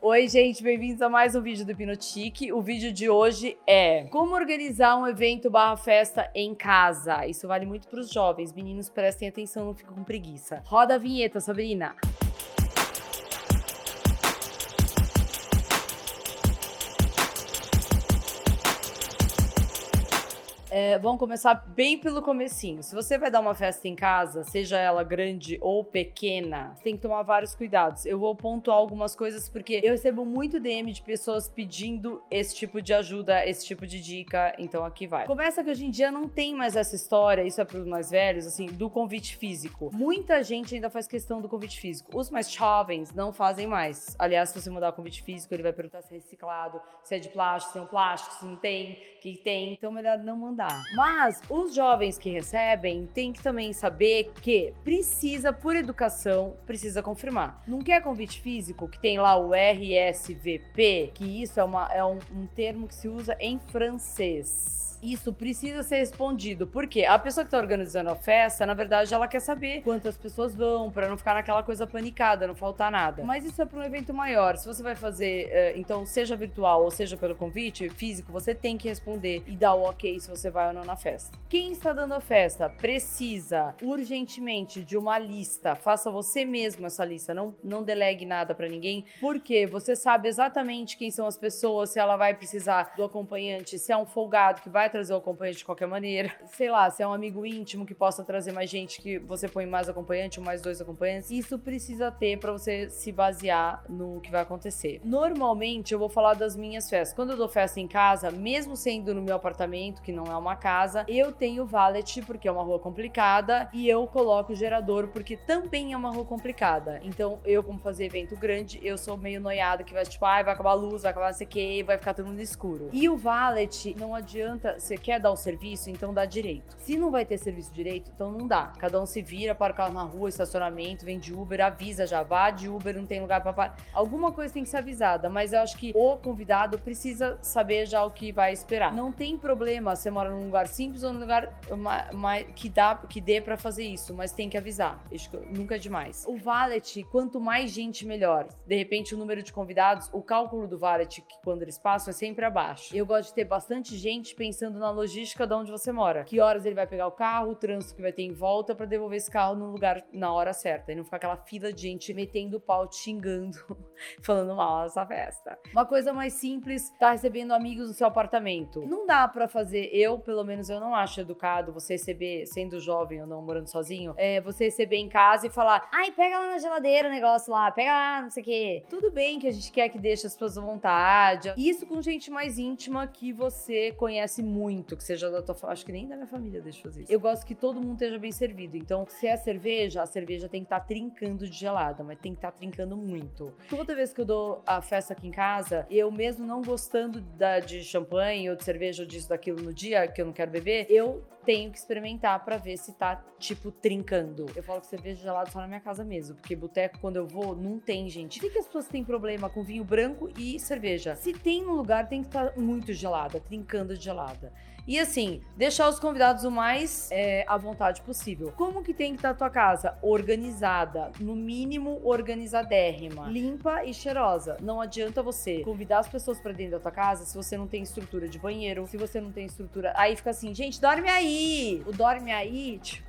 Oi, gente, bem-vindos a mais um vídeo do Hipnotique. O vídeo de hoje é como organizar um evento barra festa em casa. Isso vale muito para os jovens. Meninos, prestem atenção, não fiquem com preguiça. Roda a vinheta, Sabrina. É, vamos começar bem pelo comecinho. Se você vai dar uma festa em casa, seja ela grande ou pequena, tem que tomar vários cuidados. Eu vou pontuar algumas coisas porque eu recebo muito DM de pessoas pedindo esse tipo de ajuda, esse tipo de dica, então aqui vai. Começa que hoje em dia não tem mais essa história, isso é para os mais velhos, assim, do convite físico. Muita gente ainda faz questão do convite físico. Os mais jovens não fazem mais. Aliás, se você mudar o convite físico, ele vai perguntar se é reciclado, se é de plástico, se é um plástico, se não tem, que tem. Então, melhor não mandar Mas os jovens que recebem têm que também saber que precisa, por educação, precisa confirmar. Não quer convite físico, que tem lá o RSVP, que isso é, uma, é um, um termo que se usa em francês isso precisa ser respondido. Porque a pessoa que está organizando a festa, na verdade, ela quer saber quantas pessoas vão, para não ficar naquela coisa panicada, não faltar nada. Mas isso é para um evento maior. Se você vai fazer, eh, então, seja virtual ou seja pelo convite físico, você tem que responder e dar o ok se você vai ou não na festa. Quem está dando a festa precisa urgentemente de uma lista. Faça você mesmo essa lista. Não, não delegue nada para ninguém, porque você sabe exatamente quem são as pessoas, se ela vai precisar do acompanhante, se é um folgado que vai vai trazer o acompanhante de qualquer maneira. Sei lá, se é um amigo íntimo que possa trazer mais gente, que você põe mais acompanhante ou mais dois acompanhantes. Isso precisa ter para você se basear no que vai acontecer. Normalmente eu vou falar das minhas festas. Quando eu dou festa em casa, mesmo sendo no meu apartamento, que não é uma casa, eu tenho valet porque é uma rua complicada e eu coloco gerador porque também é uma rua complicada. Então, eu como fazer evento grande, eu sou meio noiada que vai tipo, ah, vai acabar a luz, vai acabar não sei o que, vai ficar tudo no escuro. E o valet não adianta você quer dar o serviço, então dá direito. Se não vai ter serviço direito, então não dá. Cada um se vira para o na rua, estacionamento, vem de Uber, avisa já, vá de Uber, não tem lugar para parar. Alguma coisa tem que ser avisada, mas eu acho que o convidado precisa saber já o que vai esperar. Não tem problema você mora num lugar simples ou num lugar que dá que dê para fazer isso, mas tem que avisar. Nunca é demais. O valet, quanto mais gente melhor. De repente o número de convidados, o cálculo do valet quando eles passam é sempre abaixo. Eu gosto de ter bastante gente pensando na logística de onde você mora. Que horas ele vai pegar o carro, o trânsito que vai ter em volta para devolver esse carro no lugar na hora certa. E não ficar aquela fila de gente metendo o pau, xingando, falando mal dessa festa. Uma coisa mais simples, tá recebendo amigos no seu apartamento. Não dá para fazer, eu, pelo menos, eu não acho educado você receber, sendo jovem ou não, morando sozinho, é você receber em casa e falar, ai, pega lá na geladeira o negócio lá, pega lá, não sei o quê. Tudo bem que a gente quer que deixe as pessoas à vontade. Isso com gente mais íntima que você conhece muito que seja da tua Acho que nem da minha família deixa fazer isso. Eu gosto que todo mundo esteja bem servido. Então, se é cerveja, a cerveja tem que estar tá trincando de gelada, mas tem que estar tá trincando muito. Toda vez que eu dou a festa aqui em casa, eu mesmo não gostando da, de champanhe ou de cerveja ou disso, daquilo no dia, que eu não quero beber, eu tenho que experimentar para ver se tá, tipo, trincando. Eu falo que cerveja gelada só na minha casa mesmo, porque boteco, quando eu vou, não tem, gente. Por que as pessoas têm problema com vinho branco e cerveja? Se tem um lugar, tem que estar tá muito gelada, trincando de gelada. E assim, deixar os convidados o mais é, à vontade possível. Como que tem que estar a tua casa? Organizada, no mínimo organizadérrima, limpa e cheirosa. Não adianta você convidar as pessoas para dentro da tua casa se você não tem estrutura de banheiro, se você não tem estrutura. Aí fica assim, gente, dorme aí. O dorme aí, tipo,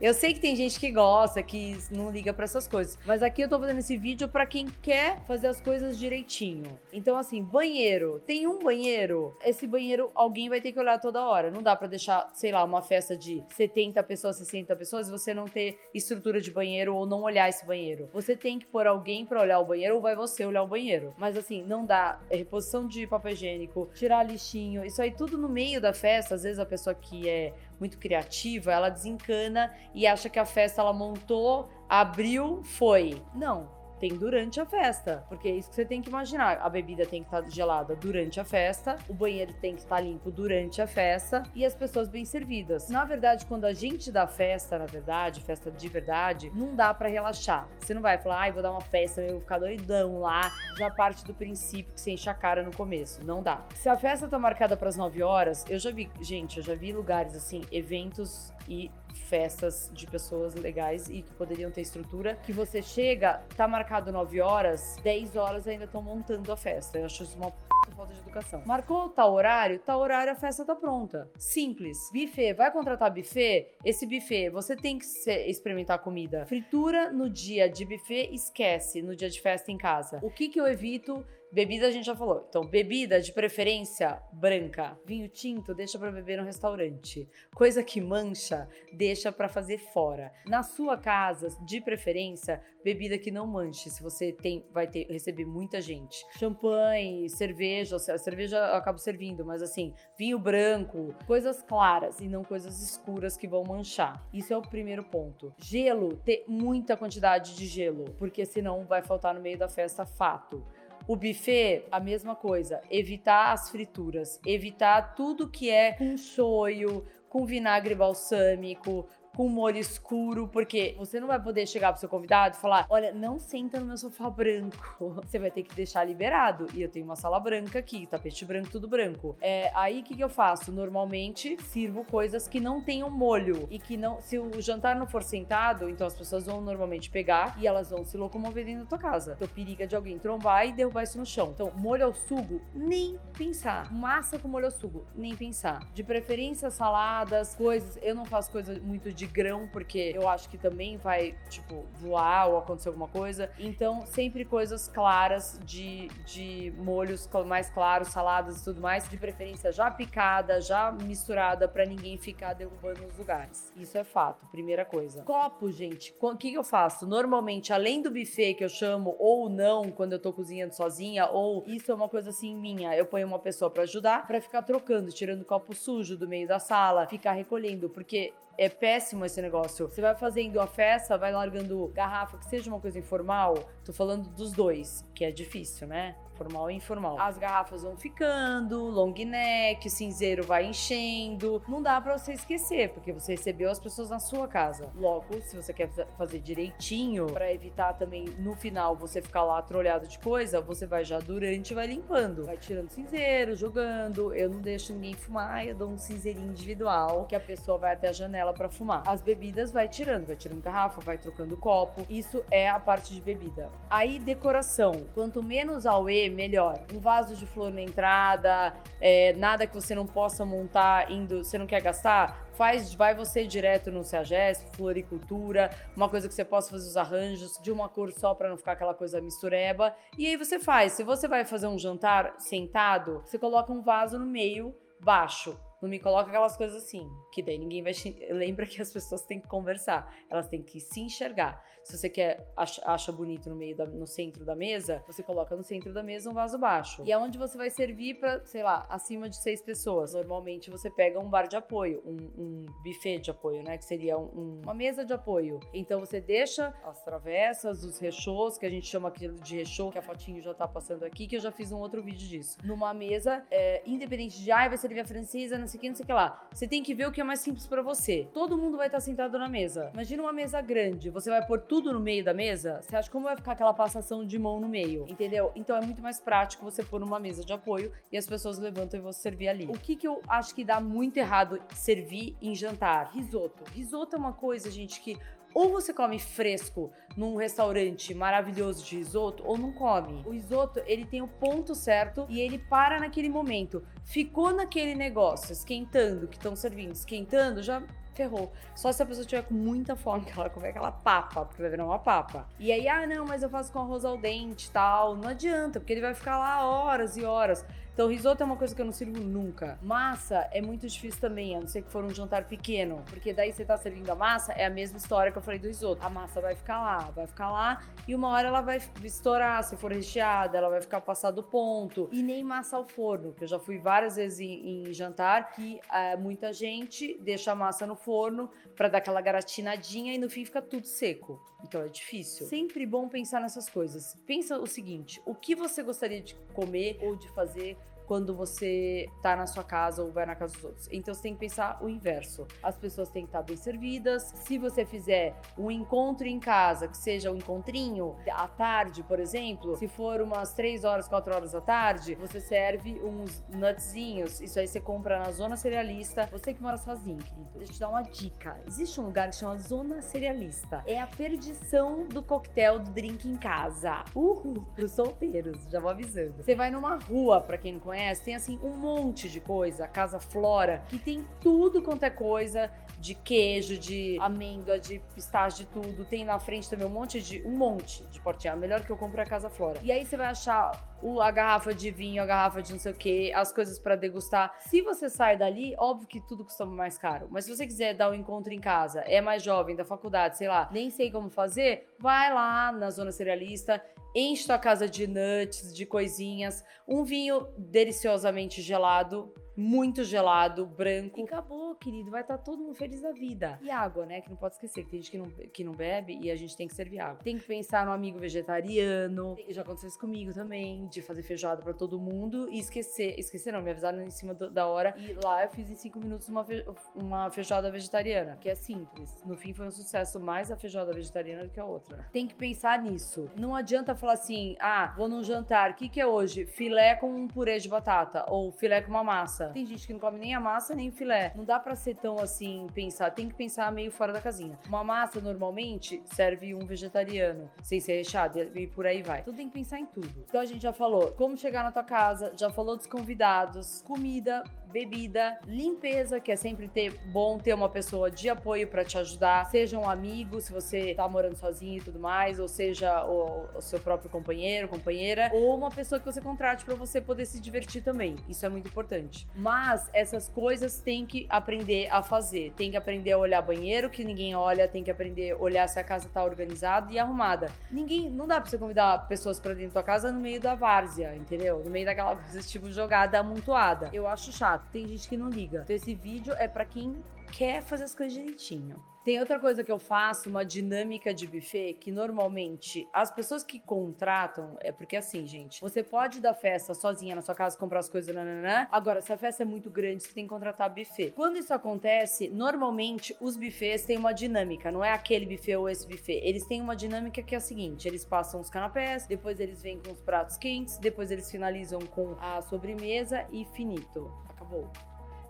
eu sei que tem gente que gosta, que não liga para essas coisas, mas aqui eu tô fazendo esse vídeo para quem quer fazer as coisas direitinho. Então, assim, banheiro. Tem um banheiro, esse banheiro alguém vai ter que olhar toda hora. Não dá para deixar, sei lá, uma festa de 70 pessoas, 60 pessoas e você não ter estrutura de banheiro ou não olhar esse banheiro. Você tem que pôr alguém para olhar o banheiro ou vai você olhar o banheiro. Mas assim, não dá. É reposição de papel higiênico, tirar lixinho, isso aí tudo no meio da festa. Às vezes a pessoa que é muito criativa, ela desencana e acha que a festa ela montou, abriu, foi. Não, tem durante a festa. Porque é isso que você tem que imaginar. A bebida tem que estar gelada durante a festa, o banheiro tem que estar limpo durante a festa e as pessoas bem servidas. Na verdade, quando a gente dá festa, na verdade, festa de verdade, não dá para relaxar. Você não vai falar, ai, vou dar uma festa, eu vou ficar doidão lá. Já parte do princípio que você enche a cara no começo. Não dá. Se a festa tá marcada para as 9 horas, eu já vi, gente, eu já vi lugares assim, eventos e festas de pessoas legais e que poderiam ter estrutura, que você chega, tá marcado 9 horas, 10 horas ainda estão montando a festa. Eu acho isso uma falta de educação. Marcou tal horário, tal horário a festa tá pronta. Simples. Buffet, vai contratar buffet? Esse buffet, você tem que experimentar comida. Fritura no dia de buffet, esquece no dia de festa em casa. O que que eu evito? Bebida a gente já falou. Então, bebida de preferência branca. Vinho tinto deixa para beber no restaurante. Coisa que mancha, deixa para fazer fora. Na sua casa, de preferência, bebida que não manche. Se você tem, vai ter receber muita gente. Champanhe, cerveja, cerveja eu acabo servindo, mas assim, vinho branco, coisas claras e não coisas escuras que vão manchar. Isso é o primeiro ponto. Gelo, ter muita quantidade de gelo, porque senão vai faltar no meio da festa fato. O buffet, a mesma coisa. Evitar as frituras. Evitar tudo que é com shoyu, com vinagre balsâmico, com molho escuro, porque você não vai poder chegar pro seu convidado e falar: olha, não senta no meu sofá branco. Você vai ter que deixar liberado. E eu tenho uma sala branca aqui, tapete branco, tudo branco. É, aí o que, que eu faço? Normalmente sirvo coisas que não tenham molho e que não. Se o jantar não for sentado, então as pessoas vão normalmente pegar e elas vão se locomover dentro da tua casa. Então periga de alguém trombar e derrubar isso no chão. Então, molho ao sugo, nem pensar. Massa com molho ao sugo, nem pensar. De preferência, saladas, coisas. Eu não faço coisa muito de de grão, porque eu acho que também vai, tipo, voar ou acontecer alguma coisa. Então, sempre coisas claras de, de molhos mais claros, saladas e tudo mais, de preferência já picada, já misturada, para ninguém ficar derrubando os lugares. Isso é fato, primeira coisa. Copo, gente, o que, que eu faço? Normalmente, além do buffet que eu chamo ou não, quando eu tô cozinhando sozinha, ou isso é uma coisa assim minha, eu ponho uma pessoa para ajudar, para ficar trocando, tirando copo sujo do meio da sala, ficar recolhendo, porque é péssimo esse negócio. Você vai fazendo a festa, vai largando garrafa, que seja uma coisa informal. Tô falando dos dois, que é difícil, né? Formal e informal. As garrafas vão ficando, long neck, o cinzeiro vai enchendo. Não dá para você esquecer, porque você recebeu as pessoas na sua casa. Logo, se você quer fazer direitinho, para evitar também no final você ficar lá trolhado de coisa, você vai já durante vai limpando. Vai tirando cinzeiro, jogando. Eu não deixo ninguém fumar, eu dou um cinzeirinho individual que a pessoa vai até a janela para fumar. As bebidas vai tirando, vai tirando garrafa, vai trocando copo. Isso é a parte de bebida. Aí decoração. Quanto menos melhor. Um vaso de flor na entrada, é, nada que você não possa montar indo, você não quer gastar? Faz, vai você direto no CEAGES, floricultura, uma coisa que você possa fazer os arranjos de uma cor só para não ficar aquela coisa mistureba. E aí você faz. Se você vai fazer um jantar sentado, você coloca um vaso no meio, baixo. Não me coloca aquelas coisas assim, que daí ninguém vai. Lembra que as pessoas têm que conversar, elas têm que se enxergar. Se você quer acha, bonito no meio da, no centro da mesa, você coloca no centro da mesa um vaso baixo. E é onde você vai servir para, sei lá, acima de seis pessoas. Normalmente você pega um bar de apoio, um, um buffet de apoio, né? Que seria um, uma mesa de apoio. Então você deixa as travessas, os rechôs, que a gente chama aquilo de rechô, que a fotinho já tá passando aqui, que eu já fiz um outro vídeo disso. Numa mesa, é, independente de, ai, vai servir a francesa, não sei o que, não sei o que lá. Você tem que ver o que é mais simples para você. Todo mundo vai estar sentado na mesa. Imagina uma mesa grande, você vai pôr tudo no meio da mesa, você acha como vai ficar aquela passação de mão no meio, entendeu? Então é muito mais prático você pôr numa mesa de apoio e as pessoas levantam e você servir ali. O que que eu acho que dá muito errado servir em jantar? Risoto. Risoto é uma coisa, gente, que ou você come fresco num restaurante maravilhoso de risoto, ou não come. O risoto, ele tem o ponto certo e ele para naquele momento. Ficou naquele negócio, esquentando, que estão servindo, esquentando, já ferrou. Só se a pessoa tiver com muita fome, que ela comer aquela papa, porque vai virar uma papa. E aí, ah, não, mas eu faço com arroz ao dente e tal. Não adianta, porque ele vai ficar lá horas e horas. Então, risoto é uma coisa que eu não sirvo nunca. Massa é muito difícil também, a não ser que for um jantar pequeno. Porque daí você tá servindo a massa, é a mesma história que eu falei do risoto. A massa vai ficar lá, vai ficar lá, e uma hora ela vai estourar, se for recheada, ela vai ficar passado ponto. E nem massa ao forno, que eu já fui várias vezes em, em jantar, que é, muita gente deixa a massa no forno para dar aquela garatinadinha e no fim fica tudo seco. Então é difícil. Sempre bom pensar nessas coisas. Pensa o seguinte: o que você gostaria de comer ou de fazer quando você tá na sua casa ou vai na casa dos outros. Então você tem que pensar o inverso. As pessoas têm que estar bem servidas. Se você fizer um encontro em casa, que seja um encontrinho à tarde, por exemplo, se for umas 3 horas, 4 horas da tarde, você serve uns nutzinhos. Isso aí você compra na zona cerealista. Você que mora sozinho, querido, deixa eu te dar uma dica. Existe um lugar que chama Zona Cerealista. É a perdição do coquetel do drink em casa. Uhul, pros solteiros, já vou avisando. Você vai numa rua, pra quem não conhece, tem assim um monte de coisa, Casa Flora, que tem tudo quanto é coisa de queijo, de amêndoa, de pistache, de tudo. Tem na frente também um monte de um monte de portinha. A melhor que eu compro é a Casa Flora. E aí você vai achar o, a garrafa de vinho, a garrafa de não sei o que, as coisas para degustar. Se você sai dali, óbvio que tudo custa mais caro. Mas se você quiser dar um encontro em casa, é mais jovem, da faculdade, sei lá, nem sei como fazer, vai lá na zona cerealista, enche tua casa de nuts, de coisinhas, um vinho deliciosamente gelado muito gelado, branco. E acabou, querido. Vai estar tá todo mundo feliz da vida. E água, né? Que não pode esquecer, que tem gente que não, que não bebe e a gente tem que servir água. Tem que pensar no amigo vegetariano. Já aconteceu isso comigo também, de fazer feijoada para todo mundo e esquecer. Esquecer não, me avisaram em cima do, da hora. E lá eu fiz em cinco minutos uma, fe, uma feijoada vegetariana, que é simples. No fim foi um sucesso mais a feijoada vegetariana do que a outra. Tem que pensar nisso. Não adianta falar assim, ah, vou num jantar, o que, que é hoje? Filé com um purê de batata ou filé com uma massa massa. Tem gente que não come nem a massa nem o filé. Não dá para ser tão assim pensar. Tem que pensar meio fora da casinha. Uma massa normalmente serve um vegetariano, sem ser recheado e por aí vai. Então tem que pensar em tudo. Então a gente já falou como chegar na tua casa, já falou dos convidados, comida, bebida, limpeza, que é sempre ter bom ter uma pessoa de apoio para te ajudar, seja um amigo, se você tá morando sozinho e tudo mais, ou seja o, o seu próprio companheiro, companheira, ou uma pessoa que você contrate para você poder se divertir também. Isso é muito importante. Mas essas coisas tem que aprender a fazer. Tem que aprender a olhar banheiro que ninguém olha, tem que aprender a olhar se a casa tá organizada e arrumada. Ninguém, não dá para você convidar pessoas para dentro da tua casa no meio da várzea, entendeu? No meio daquela tipo jogada amontoada. Eu acho chato tem gente que não liga. Então esse vídeo é para quem quer fazer as coisas direitinho. Tem outra coisa que eu faço, uma dinâmica de buffet, que normalmente as pessoas que contratam, é porque assim, gente, você pode dar festa sozinha na sua casa, comprar as coisas, nananã. Agora, se a festa é muito grande, você tem que contratar buffet. Quando isso acontece, normalmente os buffets têm uma dinâmica, não é aquele buffet ou esse buffet. Eles têm uma dinâmica que é a seguinte: eles passam os canapés, depois eles vêm com os pratos quentes, depois eles finalizam com a sobremesa e finito. Acabou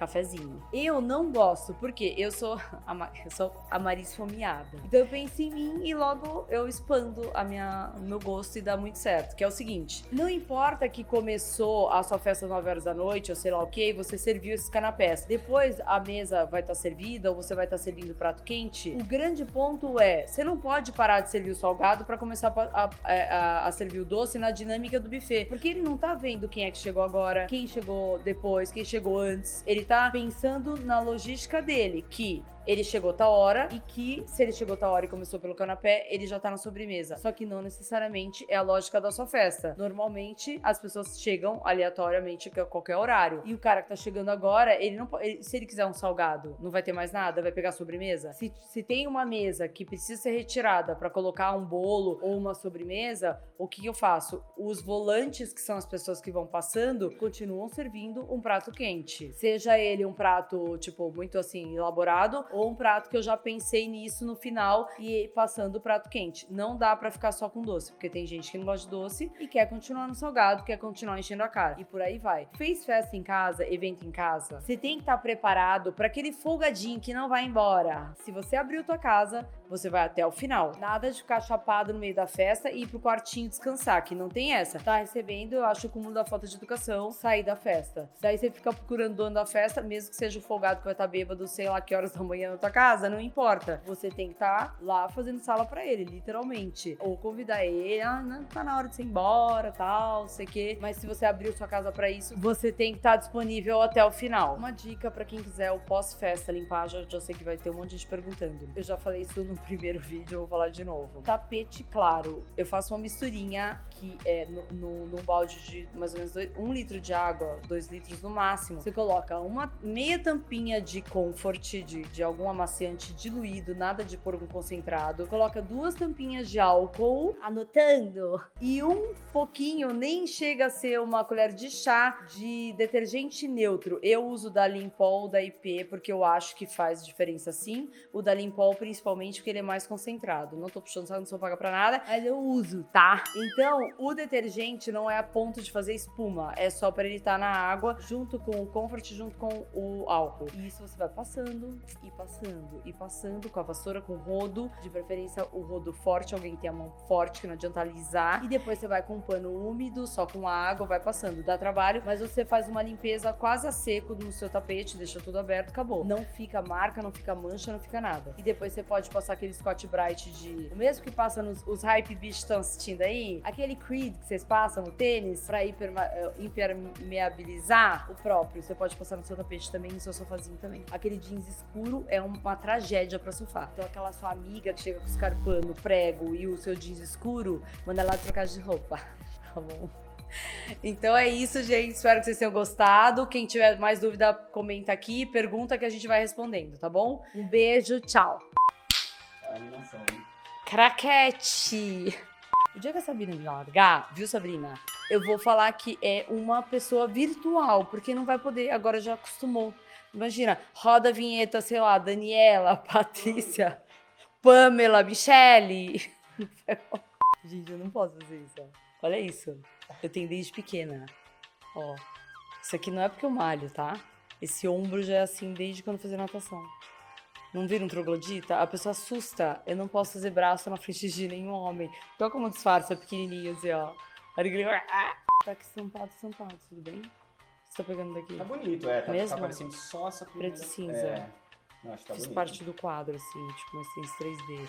cafezinho. Eu não gosto, porque eu sou a, eu sou a Maria esfomeada. Então eu penso em mim e logo eu expando a minha, o meu gosto e dá muito certo. Que é o seguinte: não importa que começou a sua festa às 9 horas da noite, ou sei lá o que, você serviu esses canapés. Depois a mesa vai estar tá servida ou você vai estar tá servindo prato quente. O grande ponto é: você não pode parar de servir o salgado para começar a, a, a, a servir o doce na dinâmica do buffet. Porque ele não tá vendo quem é que chegou agora, quem chegou depois, quem chegou antes. Ele tá pensando na logística dele, que ele chegou tal hora e que, se ele chegou tal hora e começou pelo canapé, ele já tá na sobremesa. Só que não necessariamente é a lógica da sua festa. Normalmente, as pessoas chegam aleatoriamente a qualquer horário. E o cara que tá chegando agora, ele não pode. Se ele quiser um salgado, não vai ter mais nada, vai pegar a sobremesa. Se, se tem uma mesa que precisa ser retirada para colocar um bolo ou uma sobremesa, o que eu faço? Os volantes, que são as pessoas que vão passando, continuam servindo um prato quente. Seja ele um prato, tipo, muito assim, elaborado ou um prato que eu já pensei nisso no final e passando o prato quente. Não dá para ficar só com doce, porque tem gente que não gosta de doce e quer continuar no salgado, quer continuar enchendo a cara. E por aí vai. Fez festa em casa, evento em casa, você tem que estar tá preparado para aquele folgadinho que não vai embora. Se você abriu tua casa, você vai até o final. Nada de ficar chapado no meio da festa e ir pro quartinho descansar, que não tem essa. Tá recebendo, eu acho, o cúmulo da falta de educação, sair da festa. Daí você fica procurando o dono da festa, mesmo que seja o folgado que vai estar tá bêbado, sei lá que horas da manhã na tua casa, não importa. Você tem que estar tá lá fazendo sala para ele, literalmente. Ou convidar ele, ah, não, tá na hora de você ir embora, tal, sei que. Mas se você abriu sua casa para isso, você tem que estar tá disponível até o final. Uma dica para quem quiser o pós-festa limpar, já, já sei que vai ter um monte de gente perguntando. Eu já falei isso no primeiro vídeo, eu vou falar de novo. Tapete claro. Eu faço uma misturinha que é no, no, num balde de mais ou menos dois, um litro de água, dois litros no máximo, você coloca uma meia tampinha de comfort, de, de algum amaciante diluído, nada de porco concentrado, coloca duas tampinhas de álcool, anotando, e um pouquinho, nem chega a ser uma colher de chá de detergente neutro. Eu uso da Limpol, da IP, porque eu acho que faz diferença sim. O da Limpol, principalmente, porque ele é mais concentrado. Não tô puxando, não sou paga pra nada, mas eu uso, tá? Então, o detergente não é a ponto de fazer espuma, é só para ele estar tá na água, junto com o comfort, junto com o álcool. E isso você vai passando, e passando, e passando, com a vassoura, com o rodo, de preferência o rodo forte, alguém que tem a mão forte, que não adianta alisar. E depois você vai com um pano úmido, só com a água, vai passando. Dá trabalho, mas você faz uma limpeza quase a seco no seu tapete, deixa tudo aberto, acabou. Não fica marca, não fica mancha, não fica nada. E depois você pode passar aquele Scott Bright de. O mesmo que passa nos os hype bichos estão assistindo aí, aquele Creed que vocês passam no tênis pra eh, impermeabilizar o próprio, você pode passar no seu tapete também, no seu sofazinho também. Aquele jeans escuro é uma tragédia pra surfar. Então aquela sua amiga que chega com escarpando, prego e o seu jeans escuro, manda ela trocar de roupa. Tá bom? Então é isso, gente. Espero que vocês tenham gostado. Quem tiver mais dúvida, comenta aqui, pergunta que a gente vai respondendo, tá bom? Um beijo, tchau. Craquete! O dia que a Sabrina me largar, viu, Sabrina? Eu vou falar que é uma pessoa virtual, porque não vai poder, agora já acostumou. Imagina, roda a vinheta, sei lá, Daniela, Patrícia, Pamela, Michele. Gente, eu não posso fazer isso. Olha isso. Eu tenho desde pequena. Ó. Isso aqui não é porque eu malho, tá? Esse ombro já é assim desde quando eu fazia natação. Não vira um troglodita? A pessoa assusta. Eu não posso fazer braço na frente de nenhum homem. Olha como disfarça pequenininho assim, ó. Tá aqui estampado, estampado, tudo bem? Você tá pegando daqui? Tá bonito, é. Tá, tá Mesmo? tá parecendo só essa primeira... Preto e cinza. É. Não, acho que tá Fiz bonito. parte do quadro, assim, tipo, uma essência 3D.